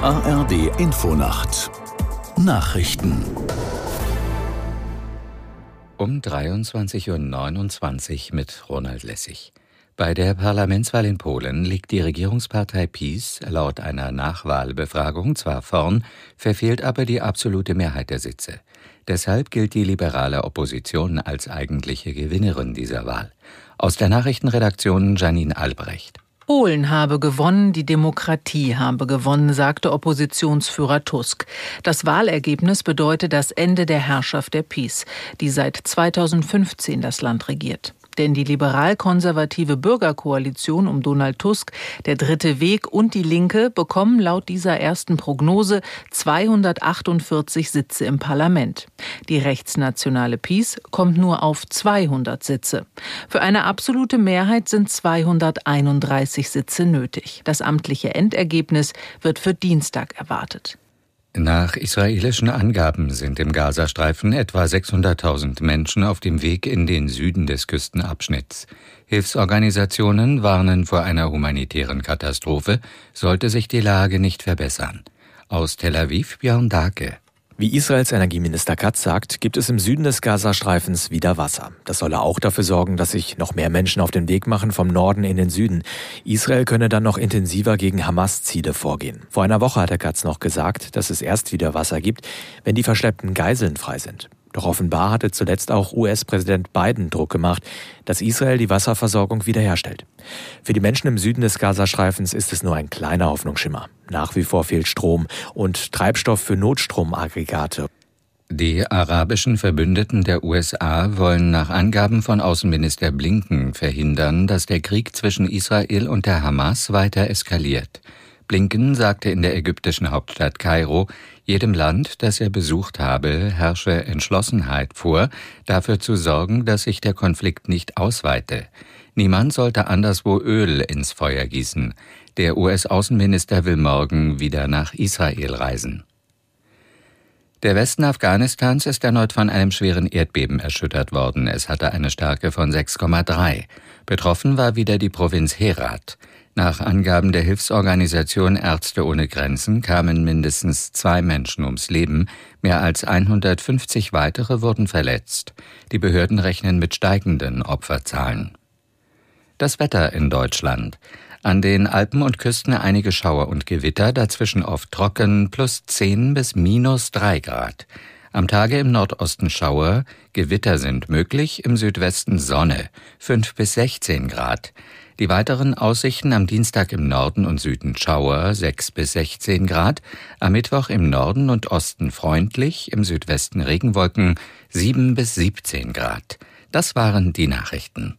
ARD Infonacht Nachrichten um 23.29 Uhr mit Ronald Lessig. Bei der Parlamentswahl in Polen liegt die Regierungspartei PiS laut einer Nachwahlbefragung zwar vorn, verfehlt aber die absolute Mehrheit der Sitze. Deshalb gilt die liberale Opposition als eigentliche Gewinnerin dieser Wahl. Aus der Nachrichtenredaktion Janine Albrecht. Polen habe gewonnen, die Demokratie habe gewonnen, sagte Oppositionsführer Tusk. Das Wahlergebnis bedeutet das Ende der Herrschaft der PiS, die seit 2015 das Land regiert. Denn die liberal-konservative Bürgerkoalition um Donald Tusk, der Dritte Weg und die Linke bekommen laut dieser ersten Prognose 248 Sitze im Parlament. Die rechtsnationale PiS kommt nur auf 200 Sitze. Für eine absolute Mehrheit sind 231 Sitze nötig. Das amtliche Endergebnis wird für Dienstag erwartet. Nach israelischen Angaben sind im Gazastreifen etwa 600.000 Menschen auf dem Weg in den Süden des Küstenabschnitts. Hilfsorganisationen warnen vor einer humanitären Katastrophe, sollte sich die Lage nicht verbessern. Aus Tel Aviv Björn Dake. Wie Israels Energieminister Katz sagt, gibt es im Süden des Gazastreifens wieder Wasser. Das solle auch dafür sorgen, dass sich noch mehr Menschen auf den Weg machen vom Norden in den Süden. Israel könne dann noch intensiver gegen Hamas-Ziele vorgehen. Vor einer Woche hat der Katz noch gesagt, dass es erst wieder Wasser gibt, wenn die verschleppten Geiseln frei sind. Doch offenbar hatte zuletzt auch US-Präsident Biden Druck gemacht, dass Israel die Wasserversorgung wiederherstellt. Für die Menschen im Süden des Gazastreifens ist es nur ein kleiner Hoffnungsschimmer. Nach wie vor fehlt Strom und Treibstoff für Notstromaggregate. Die arabischen Verbündeten der USA wollen nach Angaben von Außenminister Blinken verhindern, dass der Krieg zwischen Israel und der Hamas weiter eskaliert. Blinken sagte in der ägyptischen Hauptstadt Kairo, jedem Land, das er besucht habe, herrsche Entschlossenheit vor, dafür zu sorgen, dass sich der Konflikt nicht ausweite. Niemand sollte anderswo Öl ins Feuer gießen. Der US-Außenminister will morgen wieder nach Israel reisen. Der Westen Afghanistans ist erneut von einem schweren Erdbeben erschüttert worden. Es hatte eine Stärke von 6,3. Betroffen war wieder die Provinz Herat. Nach Angaben der Hilfsorganisation Ärzte ohne Grenzen kamen mindestens zwei Menschen ums Leben, mehr als 150 weitere wurden verletzt. Die Behörden rechnen mit steigenden Opferzahlen. Das Wetter in Deutschland. An den Alpen und Küsten einige Schauer und Gewitter, dazwischen oft trocken, plus 10 bis minus 3 Grad. Am Tage im Nordosten Schauer, Gewitter sind möglich, im Südwesten Sonne, 5 bis 16 Grad. Die weiteren Aussichten am Dienstag im Norden und Süden Schauer 6 bis 16 Grad, am Mittwoch im Norden und Osten freundlich, im Südwesten Regenwolken 7 bis 17 Grad. Das waren die Nachrichten.